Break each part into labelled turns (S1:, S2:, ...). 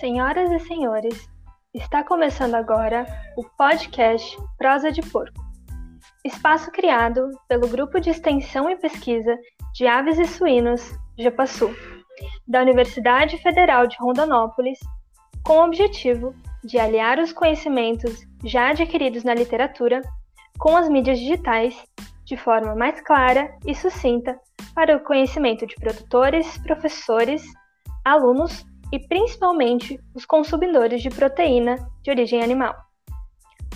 S1: Senhoras e senhores, está começando agora o podcast Prosa de Porco, espaço criado pelo Grupo de Extensão e Pesquisa de Aves e Suínos, GEPASU, da Universidade Federal de Rondonópolis, com o objetivo de aliar os conhecimentos já adquiridos na literatura com as mídias digitais de forma mais clara e sucinta para o conhecimento de produtores, professores, alunos e principalmente os consumidores de proteína de origem animal.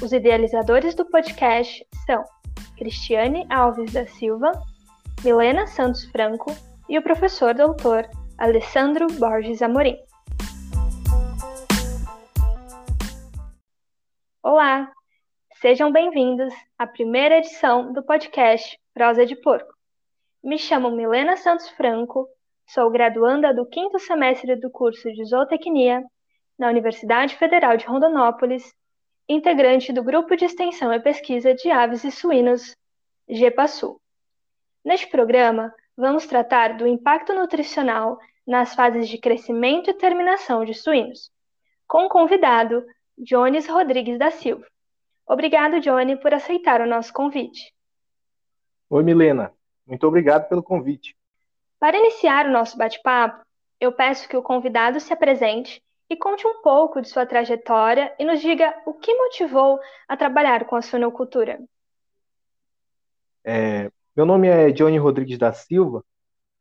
S1: Os idealizadores do podcast são Cristiane Alves da Silva, Milena Santos Franco e o professor doutor Alessandro Borges Amorim. Olá, sejam bem-vindos à primeira edição do podcast Prosa de Porco. Me chamo Milena Santos Franco Sou graduanda do quinto semestre do curso de Zootecnia na Universidade Federal de Rondonópolis, integrante do Grupo de Extensão e Pesquisa de Aves e Suínos, GEPASU. Neste programa, vamos tratar do impacto nutricional nas fases de crescimento e terminação de suínos, com o convidado Jones Rodrigues da Silva. Obrigado, Johnny, por aceitar o nosso convite.
S2: Oi, Milena. Muito obrigado pelo convite.
S1: Para iniciar o nosso bate-papo, eu peço que o convidado se apresente e conte um pouco de sua trajetória e nos diga o que motivou a trabalhar com a suinocultura.
S2: É, meu nome é Johnny Rodrigues da Silva,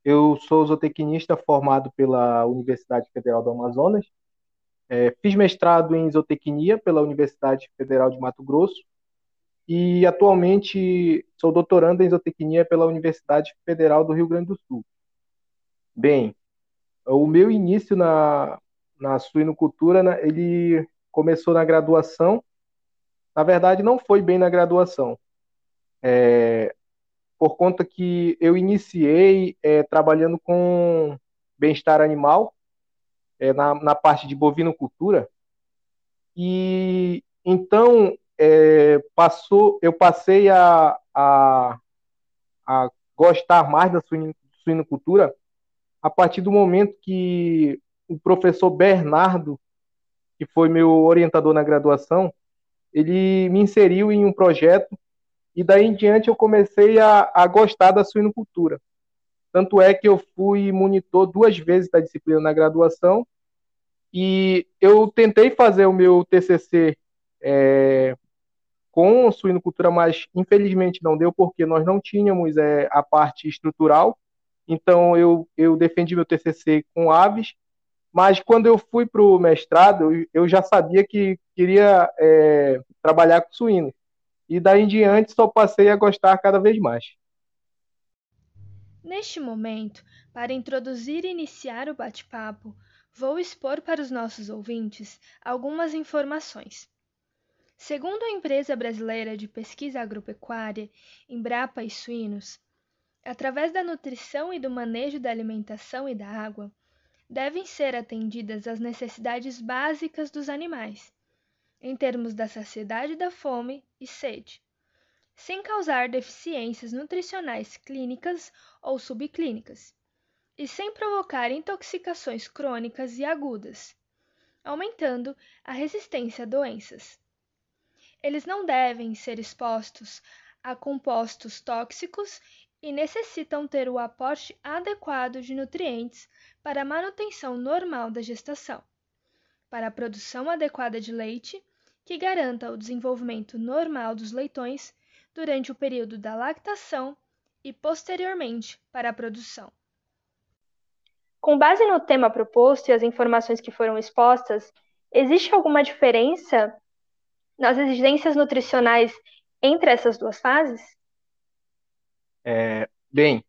S2: eu sou zootecnista formado pela Universidade Federal do Amazonas, é, fiz mestrado em zootecnia pela Universidade Federal de Mato Grosso e atualmente sou doutorando em zootecnia pela Universidade Federal do Rio Grande do Sul. Bem, o meu início na, na suinocultura, né, ele começou na graduação. Na verdade, não foi bem na graduação. É, por conta que eu iniciei é, trabalhando com bem-estar animal, é, na, na parte de bovinocultura. E então é, passou, eu passei a, a, a gostar mais da suinocultura a partir do momento que o professor Bernardo, que foi meu orientador na graduação, ele me inseriu em um projeto e daí em diante eu comecei a, a gostar da suinocultura. Tanto é que eu fui monitor duas vezes da disciplina na graduação e eu tentei fazer o meu TCC é, com suinocultura, mas infelizmente não deu porque nós não tínhamos é, a parte estrutural então eu, eu defendi meu TCC com aves, mas quando eu fui para o mestrado, eu, já sabia que queria é, trabalhar com suínos. E daí em diante só passei a gostar cada vez mais.
S1: Neste momento, para introduzir e iniciar o bate-papo, vou expor para os nossos ouvintes algumas informações. Segundo a empresa brasileira de pesquisa agropecuária, Embrapa e Suínos, através da nutrição e do manejo da alimentação e da água, devem ser atendidas as necessidades básicas dos animais, em termos da saciedade da fome e sede, sem causar deficiências nutricionais clínicas ou subclínicas, e sem provocar intoxicações crônicas e agudas, aumentando a resistência a doenças. Eles não devem ser expostos a compostos tóxicos e necessitam ter o aporte adequado de nutrientes para a manutenção normal da gestação, para a produção adequada de leite, que garanta o desenvolvimento normal dos leitões durante o período da lactação e posteriormente para a produção. Com base no tema proposto e as informações que foram expostas, existe alguma diferença nas exigências nutricionais entre essas duas fases?
S2: É, bem,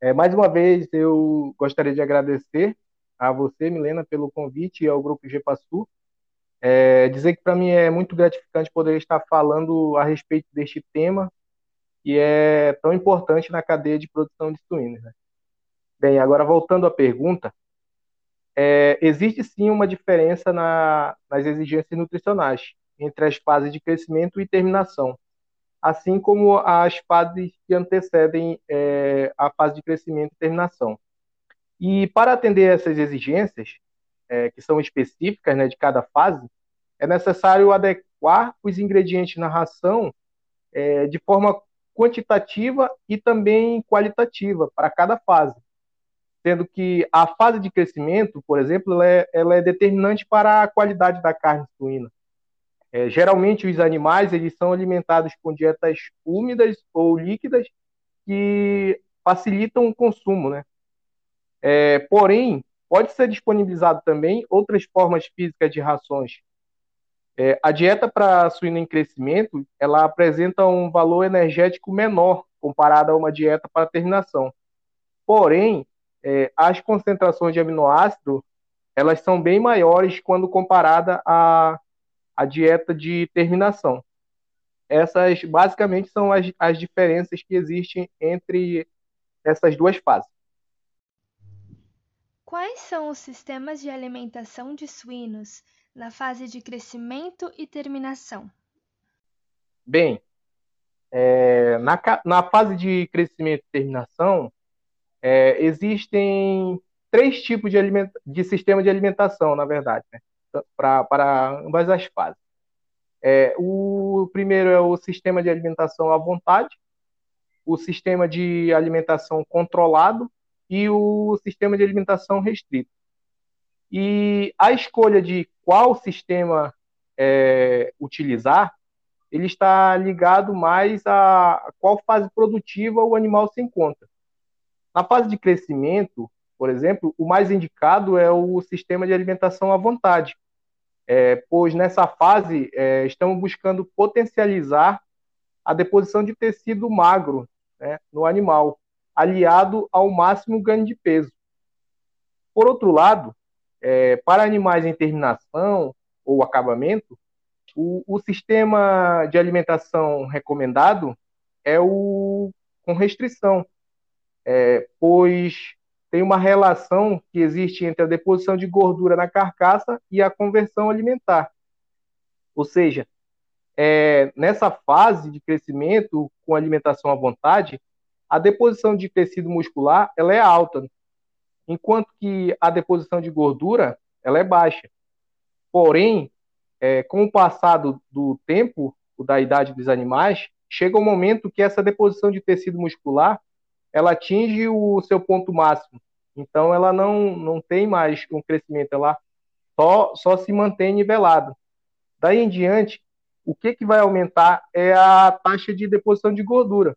S2: é, mais uma vez eu gostaria de agradecer a você, Milena, pelo convite e ao Grupo GPASU. É, dizer que para mim é muito gratificante poder estar falando a respeito deste tema que é tão importante na cadeia de produção de suínos. Né? Bem, agora voltando à pergunta, é, existe sim uma diferença na, nas exigências nutricionais entre as fases de crescimento e terminação assim como as fases que antecedem é, a fase de crescimento e terminação. E para atender essas exigências, é, que são específicas né, de cada fase, é necessário adequar os ingredientes na ração é, de forma quantitativa e também qualitativa para cada fase. Sendo que a fase de crescimento, por exemplo, ela é, ela é determinante para a qualidade da carne suína. É, geralmente, os animais eles são alimentados com dietas úmidas ou líquidas que facilitam o consumo, né? É, porém, pode ser disponibilizado também outras formas físicas de rações. É, a dieta para suíno em crescimento, ela apresenta um valor energético menor comparada a uma dieta para terminação. Porém, é, as concentrações de aminoácido, elas são bem maiores quando comparada à, à dieta de terminação. Essas, basicamente, são as, as diferenças que existem entre essas duas fases.
S1: Quais são os sistemas de alimentação de suínos na fase de crescimento e terminação?
S2: Bem, é, na, na, fase de crescimento e terminação, é, existem três tipos de, de, sistema de alimentação, na verdade, né, para ambas as fases. É, o primeiro é o sistema de alimentação à vontade, o sistema de alimentação controlado e o sistema de alimentação restrito. E a escolha de qual sistema é, utilizar, ele está ligado mais a qual fase produtiva o animal se encontra. Na fase de crescimento, por exemplo, o mais indicado é o sistema de alimentação à vontade, é, pois nessa fase é, estamos buscando potencializar a deposição de tecido magro né, no animal, aliado ao máximo ganho de peso. Por outro lado, é, para animais em terminação ou acabamento, o, o, sistema de alimentação recomendado é o com restrição, é, pois tem uma relação que existe entre a deposição de gordura na carcaça e a conversão alimentar. Ou seja, é, nessa fase de crescimento com alimentação à vontade, a deposição de tecido muscular ela é alta, enquanto que a deposição de gordura ela é baixa. Porém, é, com o passado do tempo, da idade dos animais, chega um momento que essa deposição de tecido muscular ela atinge o seu ponto máximo. Então, ela não, não tem mais um crescimento, ela só, só se mantém nivelada. Daí em diante, o que, que vai aumentar é a taxa de deposição de gordura.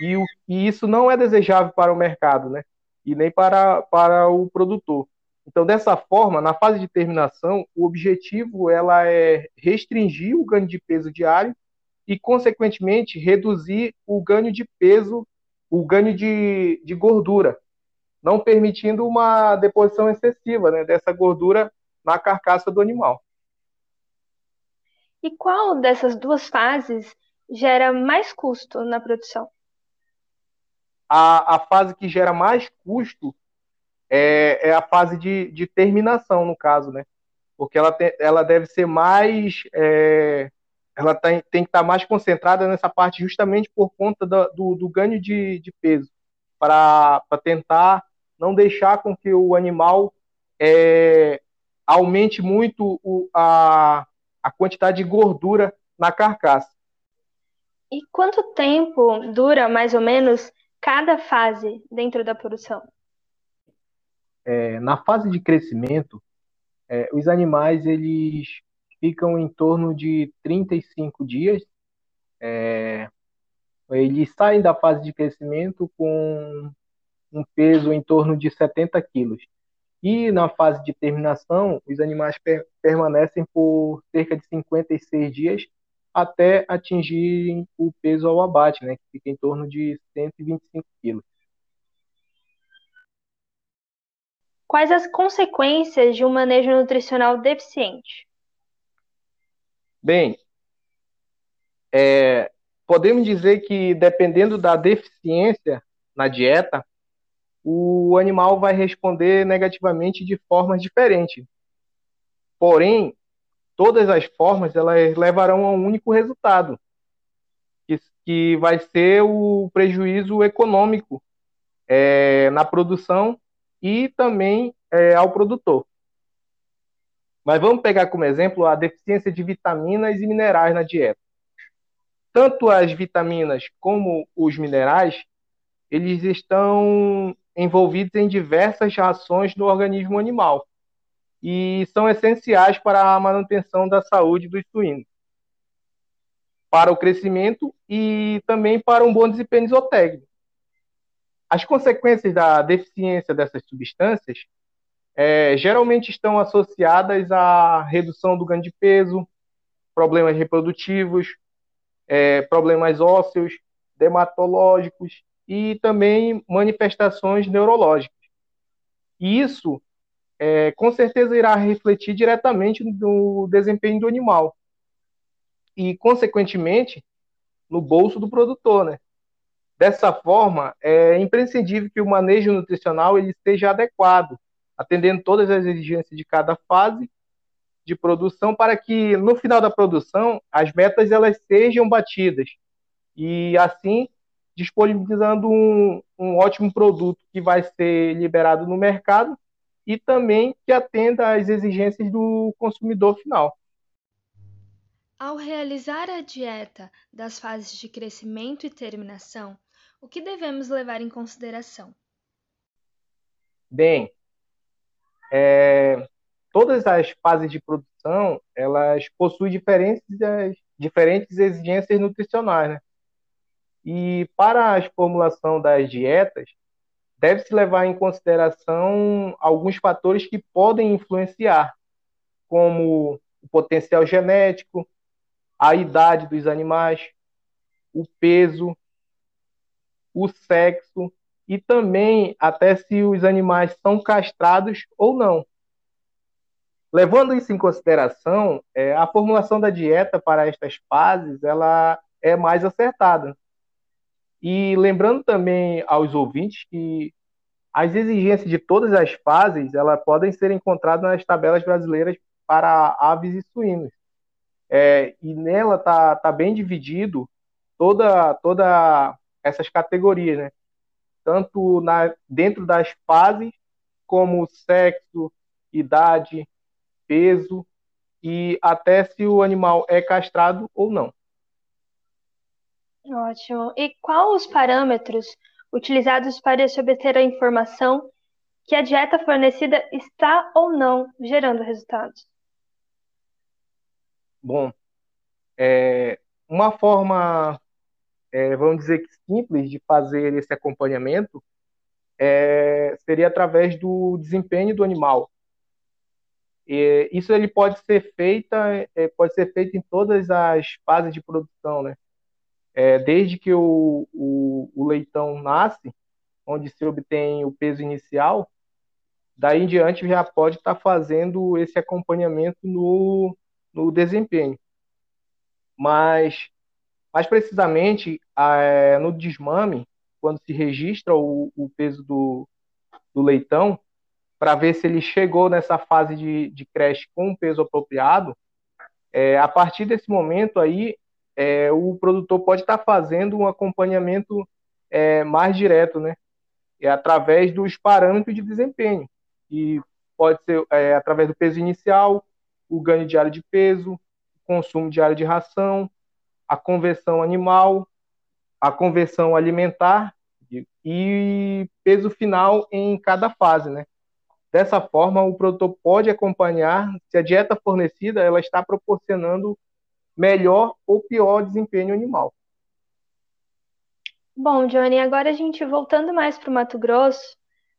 S2: E, o, e isso não é desejável para o mercado, né? E nem para, para o produtor. Então, dessa forma, na fase de terminação, o objetivo ela é restringir o ganho de peso diário e, consequentemente, reduzir o ganho de peso, o ganho de, de gordura, não permitindo uma deposição excessiva né, dessa gordura na carcaça do animal.
S1: E qual dessas duas fases gera mais custo na produção?
S2: a, a fase que gera mais custo é, é a fase de, de, terminação, no caso, né? Porque ela, te, ela deve ser mais. É, ela tem, tem que estar mais concentrada nessa parte justamente por conta do, do, do ganho de, de peso, para tentar não deixar com que o animal é, aumente muito o, a, a quantidade de gordura na carcaça.
S1: E quanto tempo dura, mais ou menos, cada fase dentro da produção?
S2: É, na fase de crescimento, é, os animais eles ficam em torno de 35 dias. É, eles saem da fase de crescimento com um peso em torno de 70 quilos. E na fase de terminação, os animais per permanecem por cerca de 56 dias até atingir o peso ao abate, né, que fica em torno de 125 quilos.
S1: Quais as consequências de um manejo nutricional deficiente?
S2: Bem, é, podemos dizer que dependendo da deficiência na dieta, o animal vai responder negativamente de formas diferentes. Porém, todas as formas elas levarão a um único resultado, que, que vai ser o prejuízo econômico é, na produção e também é, ao produtor. Mas vamos pegar como exemplo a deficiência de vitaminas e minerais na dieta. Tanto as vitaminas como os minerais, eles estão envolvidos em diversas reações no organismo animal e são essenciais para a manutenção da saúde dos suínos, para o crescimento e também para um bom desempenho zootécnico. As consequências da deficiência dessas substâncias é, geralmente estão associadas à redução do ganho de peso, problemas reprodutivos, é, problemas ósseos, dermatológicos e também manifestações neurológicas. E isso, é, com certeza, irá refletir diretamente no desempenho do animal e, consequentemente, no bolso do produtor, né? Dessa forma, é imprescindível que o manejo nutricional ele esteja adequado atendendo todas as exigências de cada fase de produção para que no final da produção as metas elas sejam batidas e assim disponibilizando um, um ótimo produto que vai ser liberado no mercado e também que atenda às exigências do consumidor final.
S1: Ao realizar a dieta das fases de crescimento e terminação, o que devemos levar em consideração?
S2: Bem, é, todas as fases de produção elas possuem diferentes, diferentes exigências nutricionais, né? E para a formulação das dietas, deve-se levar em consideração alguns fatores que podem influenciar, como o potencial genético, a idade dos animais, o peso, o sexo e também até se os animais são castrados ou não. Levando isso em consideração, é, a formulação da dieta para estas fases ela é mais acertada. E lembrando também aos ouvintes que as exigências de todas as fases ela podem ser encontradas nas tabelas brasileiras para aves e suínos. É, e nela tá, tá bem dividido toda toda essas categorias, né? Tanto na, dentro das fases, como sexo, idade, peso e até se o animal é castrado ou não.
S1: Ótimo. E quais os parâmetros utilizados para se obter a informação que a dieta fornecida está ou não gerando resultados?
S2: Bom, é, uma forma é, vamos dizer que simples de fazer esse acompanhamento é, seria através do desempenho do animal. E isso ele pode ser feita, é, pode ser feito em todas as fases de produção, né? É, desde que o, o, o, leitão nasce, onde se obtém o peso inicial, daí em diante já pode estar fazendo esse acompanhamento no, no desempenho. Mas mais precisamente, é, no desmame, quando se registra o, o peso do, do leitão, para ver se ele chegou nessa fase de, de creche com um peso apropriado, é, a partir desse momento aí, é, o produtor pode estar tá fazendo um acompanhamento é, mais direto, né? É através dos parâmetros de desempenho. E pode ser é, através do peso inicial, o ganho diário de peso, o consumo diário de ração, a conversão animal, a conversão alimentar e peso final em cada fase, né? Dessa forma, o produtor pode acompanhar se a dieta fornecida ela está proporcionando melhor ou pior desempenho animal.
S1: Bom, Johnny, agora a gente voltando mais para o Mato Grosso,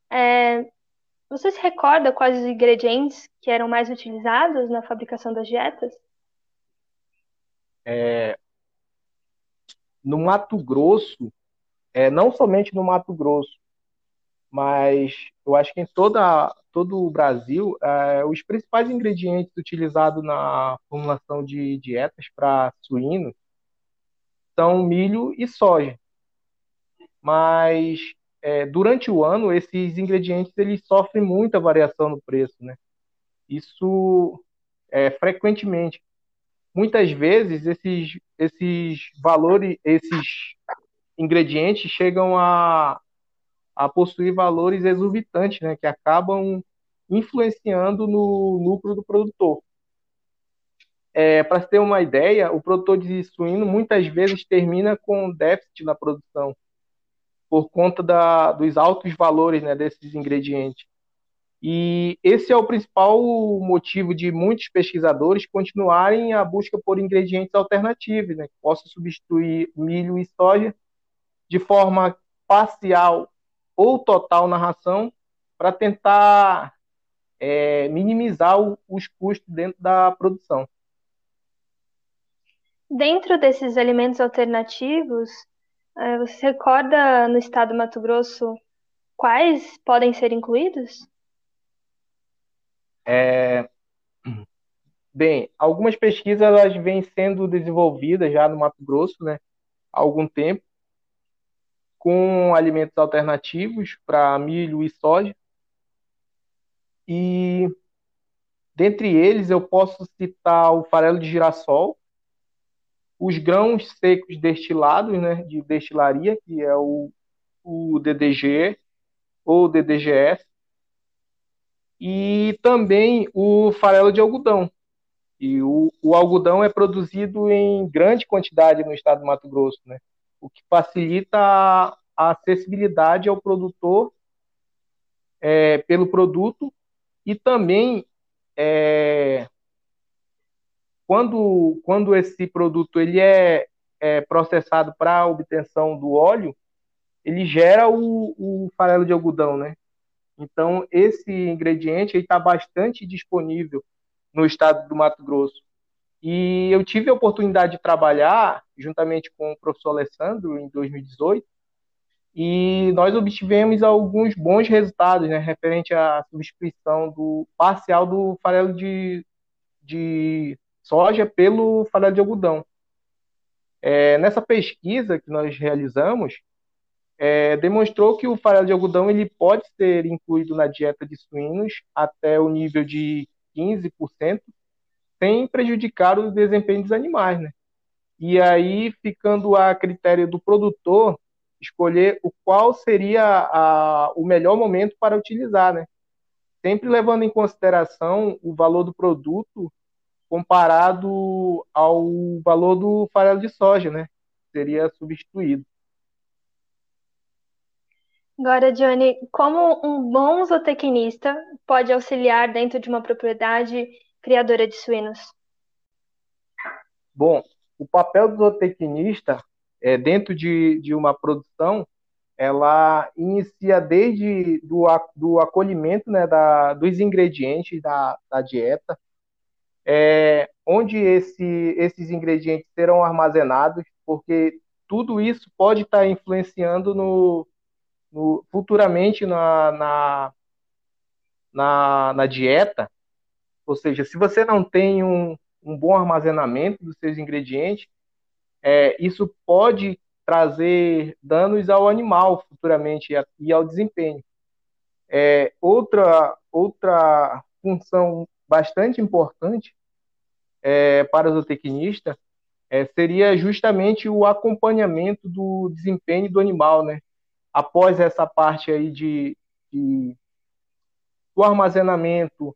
S1: é... você se recorda quais os ingredientes que eram mais utilizados na fabricação das dietas?
S2: É, no Mato Grosso, é, não somente no Mato Grosso, mas eu acho que em toda, todo o Brasil, é, os principais ingredientes utilizados na formulação de dietas para suínos são milho e soja. Mas é, durante o ano, esses ingredientes eles sofrem muita variação no preço, né? Isso é, frequentemente muitas vezes esses, esses valores, esses ingredientes chegam a, a possuir valores exorbitantes, né, que acabam influenciando no lucro do produtor. É, Para ter uma ideia, o produtor de suíno muitas vezes termina com déficit na produção por conta da, dos altos valores né, desses ingredientes. E esse é o principal motivo de muitos pesquisadores continuarem a busca por ingredientes alternativos, né, que possam substituir milho e soja de forma parcial ou total na ração, para tentar é, minimizar o, os custos dentro da produção.
S1: Dentro desses alimentos alternativos, é, você recorda no estado do Mato Grosso quais podem ser incluídos?
S2: É... Bem, algumas pesquisas elas vêm sendo desenvolvidas já no Mato Grosso, né, há algum tempo, com alimentos alternativos para milho e soja. E dentre eles eu posso citar o farelo de girassol, os grãos secos destilados, né, de destilaria, que é o, o DDG ou DDGS, e também o farelo de algodão. E o, o algodão é produzido em grande quantidade no estado do Mato Grosso, né, o que facilita a, a acessibilidade ao produtor é, pelo produto e também é, quando, quando esse produto ele é, é processado para obtenção do óleo, ele gera o, o farelo de algodão, né? Então, esse ingrediente está bastante disponível no estado do Mato Grosso. E eu tive a oportunidade de trabalhar juntamente com o professor Alessandro em 2018, e nós obtivemos alguns bons resultados, né, referente à substituição do parcial do farelo de, de soja pelo farelo de algodão. É, nessa pesquisa que nós realizamos, é, demonstrou que o farelo de algodão ele pode ser incluído na dieta de suínos até o nível de 15%, sem prejudicar o desempenho dos animais. Né? E aí, ficando a critério do produtor, escolher o qual seria a, o melhor momento para utilizar, né? Sempre levando em consideração o valor do produto comparado ao valor do farelo de soja, né? Seria substituído.
S1: Agora, Johnny, como um bom zootecnista pode auxiliar dentro de uma propriedade criadora de suínos?
S2: Bom, o papel do zootecnista é, dentro de, de uma produção, ela inicia desde do, do acolhimento né, da, dos ingredientes da, da dieta, é, onde esse, esses ingredientes serão armazenados, porque tudo isso pode estar influenciando no, no futuramente na, na, na, na, dieta. Ou seja, se você não tem um, um bom armazenamento dos seus ingredientes, é, isso pode trazer danos ao animal futuramente e ao desempenho. É, outra, outra função bastante importante é, para o zootecnista é, seria justamente o acompanhamento do desempenho do animal, né? Após essa parte aí de, de do armazenamento,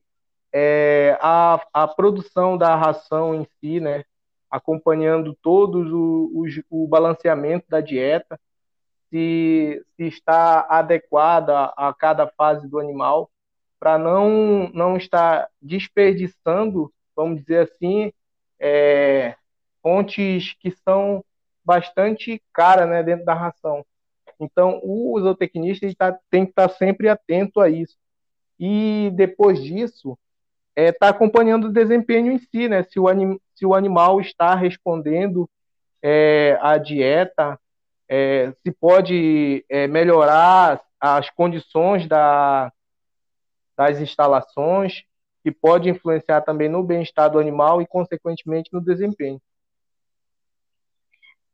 S2: é, a, a produção da ração em si, né? Acompanhando todos o, o, o balanceamento da dieta, se, se está adequada a cada fase do animal, para não, não estar desperdiçando, vamos dizer assim, é, fontes que são bastante caras né, dentro da ração. Então, o zootecnista tá, tem que estar sempre atento a isso. E depois disso, está é, tá acompanhando o desempenho em si, né? Se o, anim, se o animal está respondendo é, à dieta, é, se pode é, melhorar as condições da, das instalações, que pode influenciar também no bem-estar do animal e, consequentemente, no desempenho.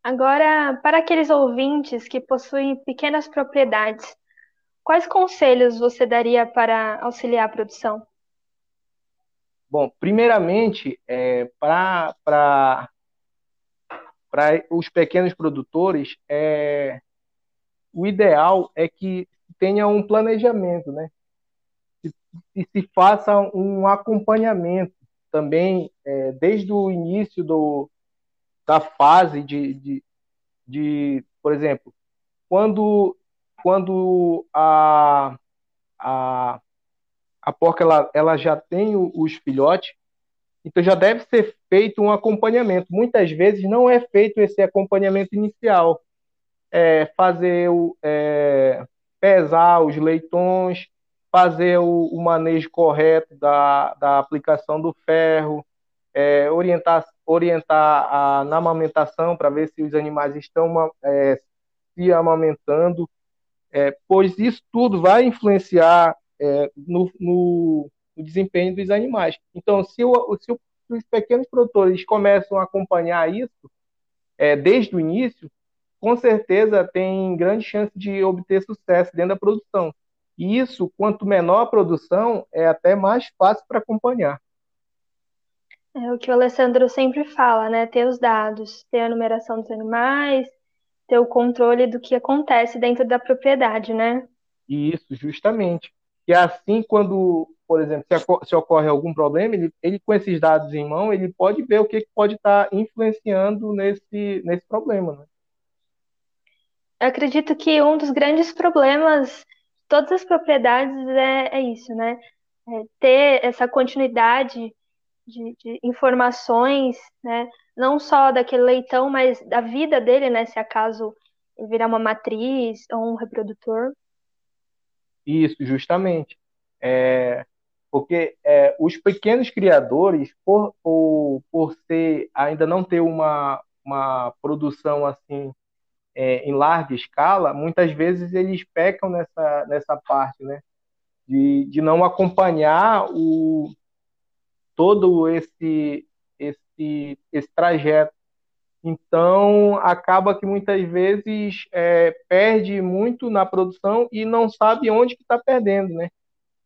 S1: Agora, para aqueles ouvintes que possuem pequenas propriedades, quais conselhos você daria para auxiliar a produção?
S2: Bom, primeiramente, é, para os pequenos produtores, é, o ideal é que tenha um planejamento, né? e se faça um acompanhamento também é, desde o início do, da fase de, de, de, por exemplo, quando, quando a, a, a porca ela, ela já tem os filhotes, então já deve ser feito um acompanhamento. Muitas vezes não é feito esse acompanhamento inicial. É, fazer o, é, pesar os leitões, fazer o, o, manejo correto da, da aplicação do ferro, é, orientar, orientar a, na amamentação para ver se os animais estão é, se amamentando, é, pois isso tudo vai influenciar é, no, no, no, desempenho dos animais. Então, se, o, se, o, se, os pequenos produtores começam a acompanhar isso é, desde o início, com certeza tem grande chance de obter sucesso dentro da produção. E isso, quanto menor a produção, é até mais fácil para acompanhar.
S1: É o que o Alessandro sempre fala, né? Ter os dados, ter a numeração dos animais, ter o controle do que acontece dentro da propriedade, né?
S2: Isso, justamente. E assim, quando, por exemplo, se, ocorre algum problema, ele, ele, com esses dados em mão, ele pode ver o que pode estar influenciando nesse, nesse problema. Né?
S1: Eu acredito que um dos grandes problemas de todas as propriedades é, é isso, né? É ter essa continuidade de, de, informações, né? Não só daquele leitão, mas da vida dele, né? Se acaso ele virar uma matriz ou um reprodutor.
S2: Isso, justamente. É, porque é, os pequenos criadores, por, por, por ser, ainda não ter uma, uma produção assim é, em larga escala, muitas vezes eles pecam nessa, nessa parte, né? De, de não acompanhar o, todo esse, esse, esse trajeto. Então, acaba que muitas vezes é, perde muito na produção e não sabe onde que está perdendo, né?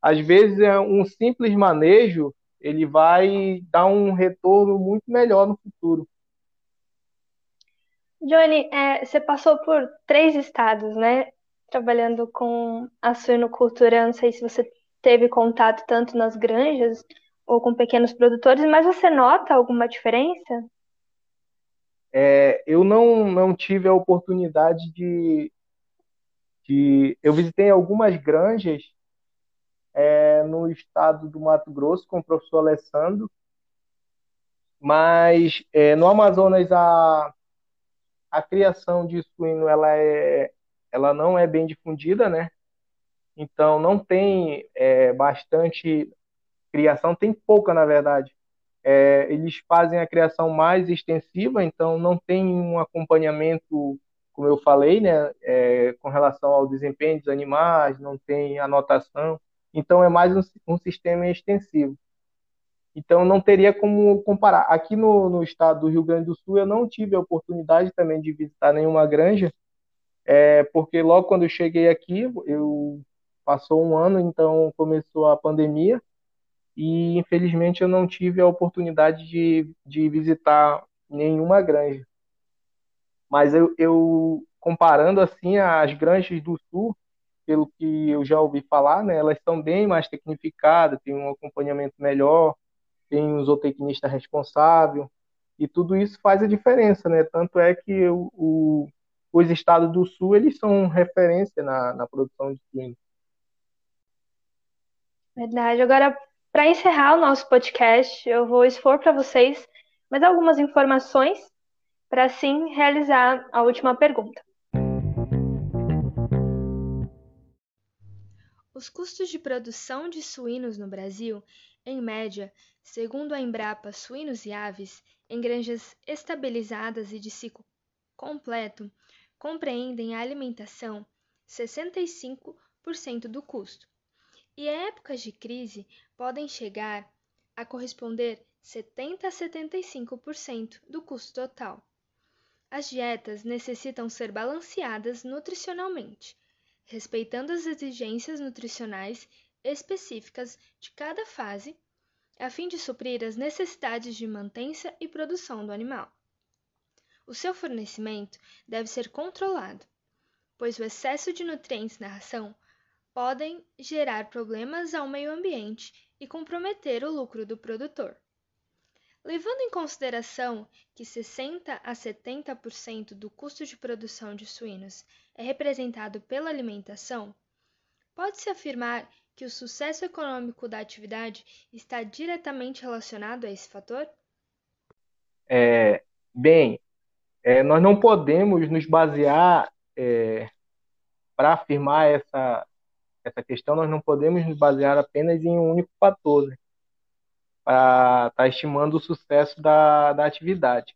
S2: Às vezes, é um simples manejo, ele vai dar um retorno muito melhor no futuro.
S1: Johnny, é, você passou por três estados, né? Trabalhando com a suinocultura, não sei se você teve contato tanto nas granjas ou com pequenos produtores, mas você nota alguma diferença?
S2: É, eu não, não tive a oportunidade de, de. Eu visitei algumas granjas é, no estado do Mato Grosso com o professor Alessandro, mas é, no Amazonas a, a criação de suíno ela, é, ela não é bem difundida, né? Então não tem é, bastante criação tem pouca, na verdade. É, eles fazem a criação mais extensiva, então não tem um acompanhamento, como eu falei, né, é, com relação ao desempenho dos animais, não tem anotação. Então é mais um, um sistema extensivo. Então não teria como comparar. Aqui no, no, estado do Rio Grande do Sul eu não tive a oportunidade também de visitar nenhuma granja, é, porque logo quando eu cheguei aqui, eu passou um ano, então começou a pandemia e infelizmente eu não tive a oportunidade de, de visitar nenhuma granja. Mas eu, eu, comparando assim as granjas do sul, pelo que eu já ouvi falar, né, elas são bem mais tecnificadas, tem um acompanhamento melhor, tem um zootecnista responsável, e tudo isso faz a diferença, né? Tanto é que o, o, os estados do sul eles são referência na, na produção de suíno.
S1: Verdade. Agora, para encerrar o nosso podcast, eu vou expor para vocês mais algumas informações para assim realizar a última pergunta. Os custos de produção de suínos no Brasil, em média, segundo a Embrapa Suínos e Aves, em granjas estabilizadas e de ciclo completo, compreendem a alimentação 65% do custo e épocas de crise podem chegar a corresponder 70 a 75% do custo total. As dietas necessitam ser balanceadas nutricionalmente, respeitando as exigências nutricionais específicas de cada fase, a fim de suprir as necessidades de mantença e produção do animal. O seu fornecimento deve ser controlado, pois o excesso de nutrientes na ração podem gerar problemas ao meio ambiente e comprometer o lucro do produtor. Levando em consideração que 60 a 70% do custo de produção de suínos é representado pela alimentação, pode-se afirmar que o sucesso econômico da atividade está diretamente relacionado a esse fator?
S2: É, bem, é, nós não podemos nos basear é, para afirmar essa, essa questão, nós não podemos nos basear apenas em um único fator. Né? para estar tá estimando o sucesso da, da atividade.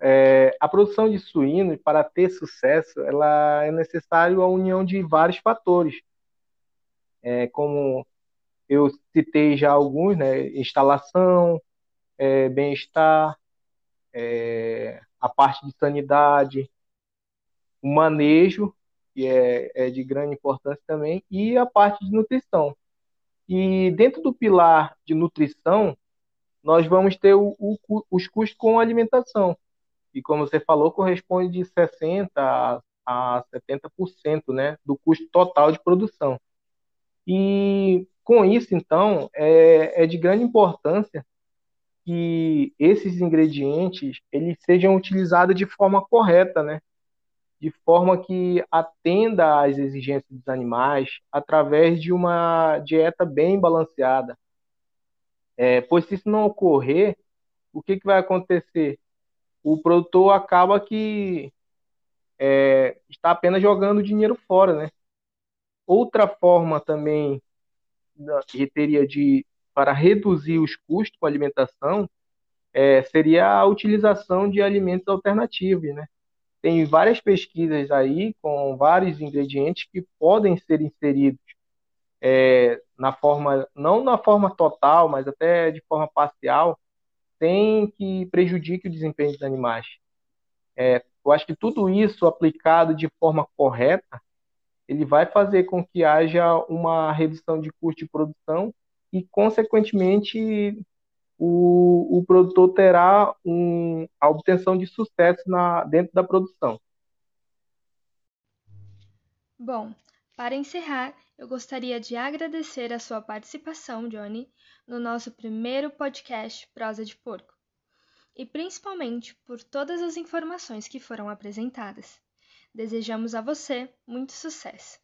S2: É, a produção de suíno, para ter sucesso, ela é necessário a união de vários fatores, é, como eu citei já alguns, né, instalação, é, bem-estar, é, a parte de sanidade, o manejo, que é, é de grande importância também, e a parte de nutrição. E dentro do pilar de nutrição, nós vamos ter o, o, os custos com alimentação. E como você falou, corresponde de 60% a 70% né, do custo total de produção. E com isso, então, é, é de grande importância que esses ingredientes eles sejam utilizados de forma correta, né? De forma que atenda às exigências dos animais através de uma dieta bem balanceada. É, pois se isso não ocorrer, o que, que vai acontecer? O produtor acaba que é, está apenas jogando dinheiro fora, né? Outra forma também que teria de para reduzir os custos com a alimentação é, seria a utilização de alimentos alternativos, né? Tem várias pesquisas aí com vários ingredientes que podem ser inseridos é, na forma, não na forma total, mas até de forma parcial, sem que prejudique o desempenho dos animais. É, eu acho que tudo isso aplicado de forma correta, ele vai fazer com que haja uma redução de custo de produção e, consequentemente, o, o produtor terá um, a obtenção de sucesso na, dentro da produção.
S1: Bom, para encerrar, eu gostaria de agradecer a sua participação, Johnny, no nosso primeiro podcast Prosa de Porco, e principalmente por todas as informações que foram apresentadas. Desejamos a você muito sucesso.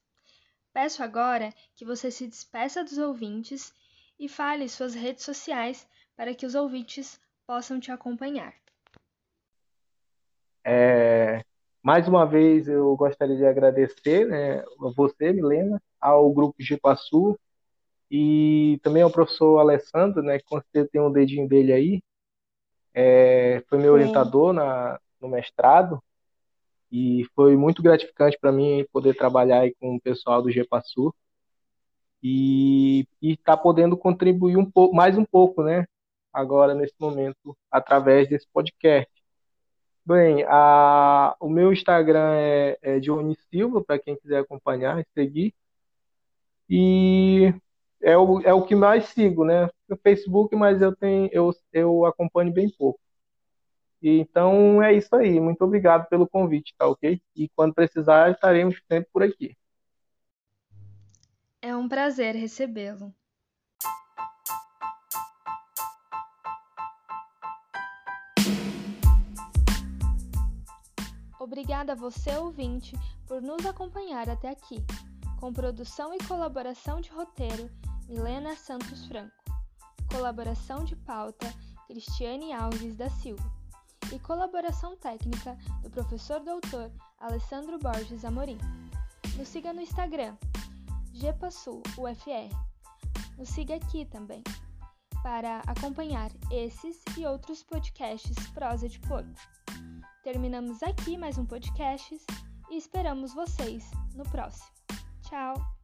S1: Peço agora que você se despeça dos ouvintes e fale suas redes sociais para que os ouvintes possam te acompanhar.
S2: É, mais uma vez eu gostaria de agradecer né, a você, Milena, ao Grupo Gipassu e também ao professor Alessandro, né, que com certeza tem um dedinho dele aí. É, foi meu Sim. orientador na, no mestrado e foi muito gratificante para mim poder trabalhar com o pessoal do GEPASSU e estar tá podendo contribuir um pouco, mais um pouco, né, agora nesse momento através desse podcast. Bem, a, o meu Instagram é, é Johnny Silva, para quem quiser acompanhar e seguir. E é o, é o que mais sigo, né? No Facebook, mas eu tenho eu, eu acompanho bem pouco. E, então é isso aí. Muito obrigado pelo convite, tá ok? E quando precisar, estaremos sempre por aqui.
S1: É um prazer recebê-lo. Obrigada a você, ouvinte, por nos acompanhar até aqui. Com produção e colaboração de roteiro, Milena Santos Franco. Colaboração de pauta, Cristiane Alves da Silva. E colaboração técnica do professor doutor Alessandro Borges Amorim. Nos siga no Instagram, GPassul UFR. Nos siga aqui também, para acompanhar esses e outros podcasts Prosa de Porco. Terminamos aqui mais um podcast e esperamos vocês no próximo. Tchau!